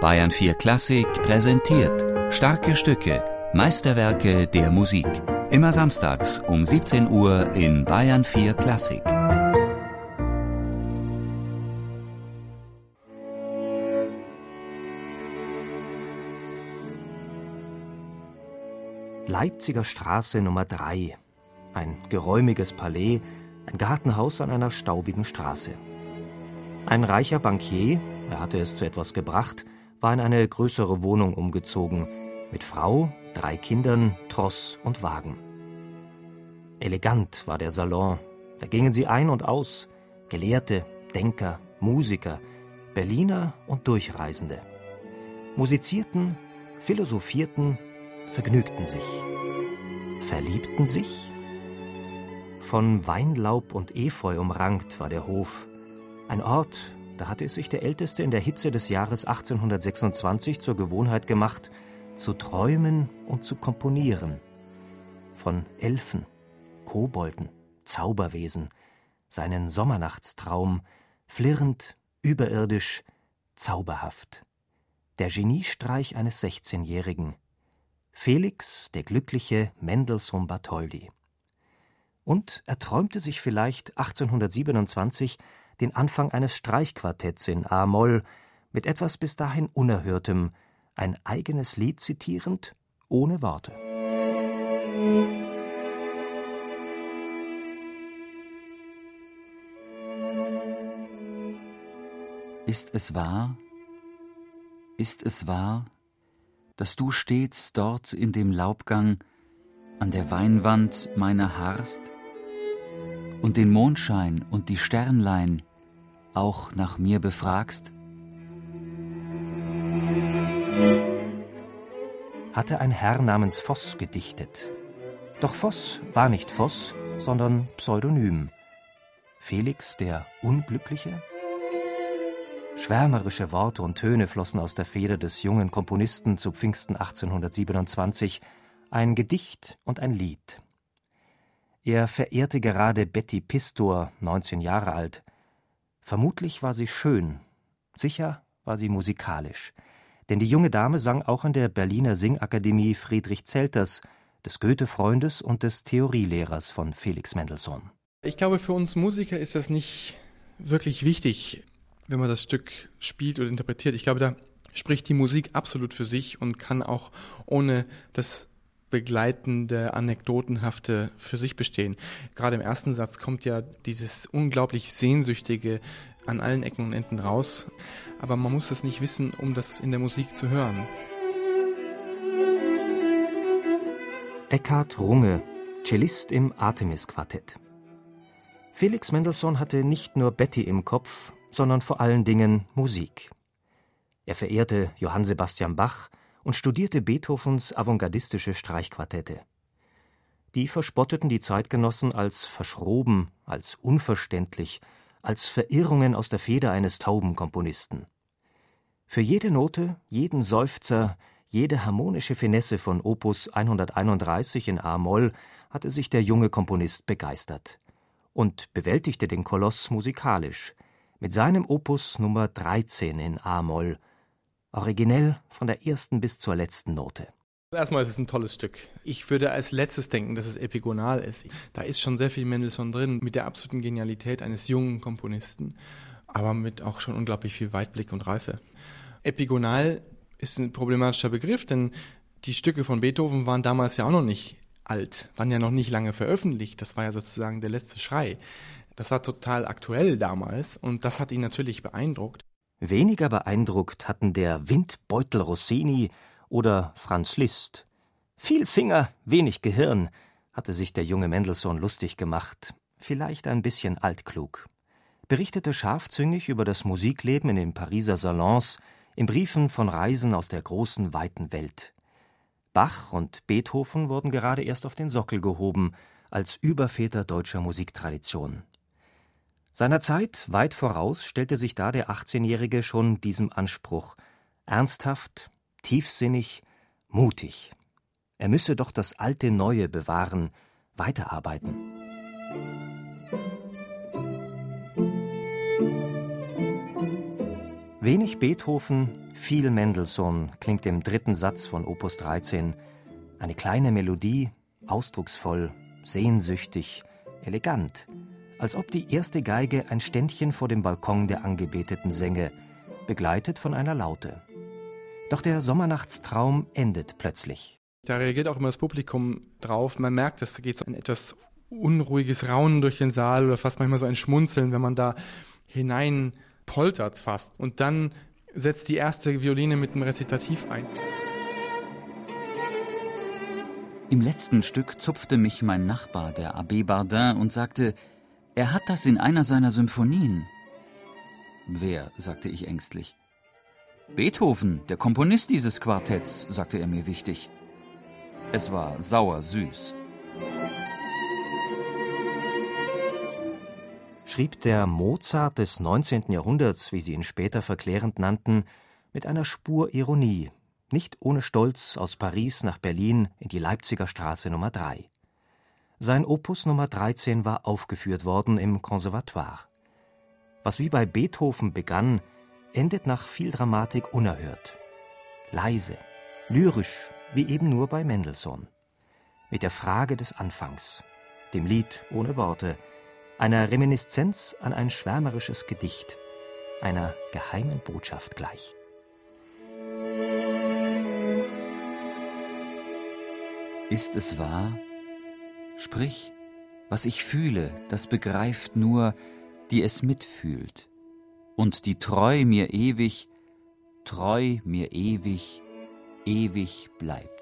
Bayern 4 Klassik präsentiert starke Stücke, Meisterwerke der Musik. Immer samstags um 17 Uhr in Bayern 4 Klassik. Leipziger Straße Nummer 3. Ein geräumiges Palais, ein Gartenhaus an einer staubigen Straße. Ein reicher Bankier, er hatte es zu etwas gebracht, war in eine größere Wohnung umgezogen, mit Frau, drei Kindern, Tross und Wagen. Elegant war der Salon, da gingen sie ein und aus, Gelehrte, Denker, Musiker, Berliner und Durchreisende. Musizierten, philosophierten, vergnügten sich. Verliebten sich? Von Weinlaub und Efeu umrankt war der Hof, ein Ort, da hatte es sich der Älteste in der Hitze des Jahres 1826 zur Gewohnheit gemacht, zu träumen und zu komponieren. Von Elfen, Kobolden, Zauberwesen, seinen Sommernachtstraum, flirrend, überirdisch, zauberhaft. Der Geniestreich eines 16-Jährigen. Felix, der glückliche Mendelssohn Bartholdy. Und er träumte sich vielleicht 1827 den Anfang eines Streichquartetts in A-Moll mit etwas bis dahin Unerhörtem, ein eigenes Lied zitierend, ohne Worte. Ist es wahr? Ist es wahr, dass du stets dort in dem Laubgang an der Weinwand meiner harrst und den Mondschein und die Sternlein auch nach mir befragst? Hatte ein Herr namens Voss gedichtet. Doch Voss war nicht Voss, sondern Pseudonym. Felix der Unglückliche? Schwärmerische Worte und Töne flossen aus der Feder des jungen Komponisten zu Pfingsten 1827, ein Gedicht und ein Lied. Er verehrte gerade Betty Pistor, 19 Jahre alt, Vermutlich war sie schön, sicher war sie musikalisch, denn die junge Dame sang auch an der Berliner Singakademie Friedrich Zelters, des Goethe-Freundes und des Theorielehrers von Felix Mendelssohn. Ich glaube, für uns Musiker ist das nicht wirklich wichtig, wenn man das Stück spielt oder interpretiert. Ich glaube, da spricht die Musik absolut für sich und kann auch ohne das begleitende, anekdotenhafte für sich bestehen. Gerade im ersten Satz kommt ja dieses unglaublich Sehnsüchtige an allen Ecken und Enden raus. Aber man muss das nicht wissen, um das in der Musik zu hören. Eckhard Runge, Cellist im Artemis-Quartett. Felix Mendelssohn hatte nicht nur Betty im Kopf, sondern vor allen Dingen Musik. Er verehrte Johann Sebastian Bach, und studierte Beethovens avantgardistische Streichquartette. Die verspotteten die Zeitgenossen als verschroben, als unverständlich, als Verirrungen aus der Feder eines tauben Komponisten. Für jede Note, jeden Seufzer, jede harmonische Finesse von Opus 131 in A-Moll hatte sich der junge Komponist begeistert und bewältigte den Koloss musikalisch mit seinem Opus Nummer 13 in A-Moll, Originell von der ersten bis zur letzten Note. Erstmal ist es ein tolles Stück. Ich würde als letztes denken, dass es epigonal ist. Da ist schon sehr viel Mendelssohn drin, mit der absoluten Genialität eines jungen Komponisten, aber mit auch schon unglaublich viel Weitblick und Reife. Epigonal ist ein problematischer Begriff, denn die Stücke von Beethoven waren damals ja auch noch nicht alt, waren ja noch nicht lange veröffentlicht. Das war ja sozusagen der letzte Schrei. Das war total aktuell damals und das hat ihn natürlich beeindruckt. Weniger beeindruckt hatten der Windbeutel Rossini oder Franz Liszt. Viel Finger, wenig Gehirn, hatte sich der junge Mendelssohn lustig gemacht, vielleicht ein bisschen altklug. Berichtete scharfzüngig über das Musikleben in den Pariser Salons, in Briefen von Reisen aus der großen, weiten Welt. Bach und Beethoven wurden gerade erst auf den Sockel gehoben, als Überväter deutscher Musiktradition. Seiner Zeit weit voraus stellte sich da der 18-Jährige schon diesem Anspruch ernsthaft, tiefsinnig, mutig. Er müsse doch das alte Neue bewahren, weiterarbeiten. Wenig Beethoven, viel Mendelssohn klingt im dritten Satz von Opus 13. Eine kleine Melodie, ausdrucksvoll, sehnsüchtig, elegant, als ob die erste Geige ein Ständchen vor dem Balkon der Angebeteten sänge, begleitet von einer Laute. Doch der Sommernachtstraum endet plötzlich. Da reagiert auch immer das Publikum drauf. Man merkt, es geht so ein etwas unruhiges Raunen durch den Saal oder fast manchmal so ein Schmunzeln, wenn man da hinein poltert fast. Und dann setzt die erste Violine mit einem Rezitativ ein. Im letzten Stück zupfte mich mein Nachbar, der Abbé Bardin, und sagte, er hat das in einer seiner Symphonien. Wer? sagte ich ängstlich. Beethoven, der Komponist dieses Quartetts, sagte er mir wichtig. Es war sauer süß. Schrieb der Mozart des 19. Jahrhunderts, wie sie ihn später verklärend nannten, mit einer Spur Ironie, nicht ohne Stolz aus Paris nach Berlin in die Leipziger Straße Nummer 3. Sein Opus Nummer 13 war aufgeführt worden im Conservatoire. Was wie bei Beethoven begann, endet nach viel Dramatik unerhört. Leise, lyrisch, wie eben nur bei Mendelssohn. Mit der Frage des Anfangs, dem Lied ohne Worte, einer Reminiszenz an ein schwärmerisches Gedicht, einer geheimen Botschaft gleich. Ist es wahr? Sprich, was ich fühle, das begreift nur, die es mitfühlt und die treu mir ewig, treu mir ewig, ewig bleibt.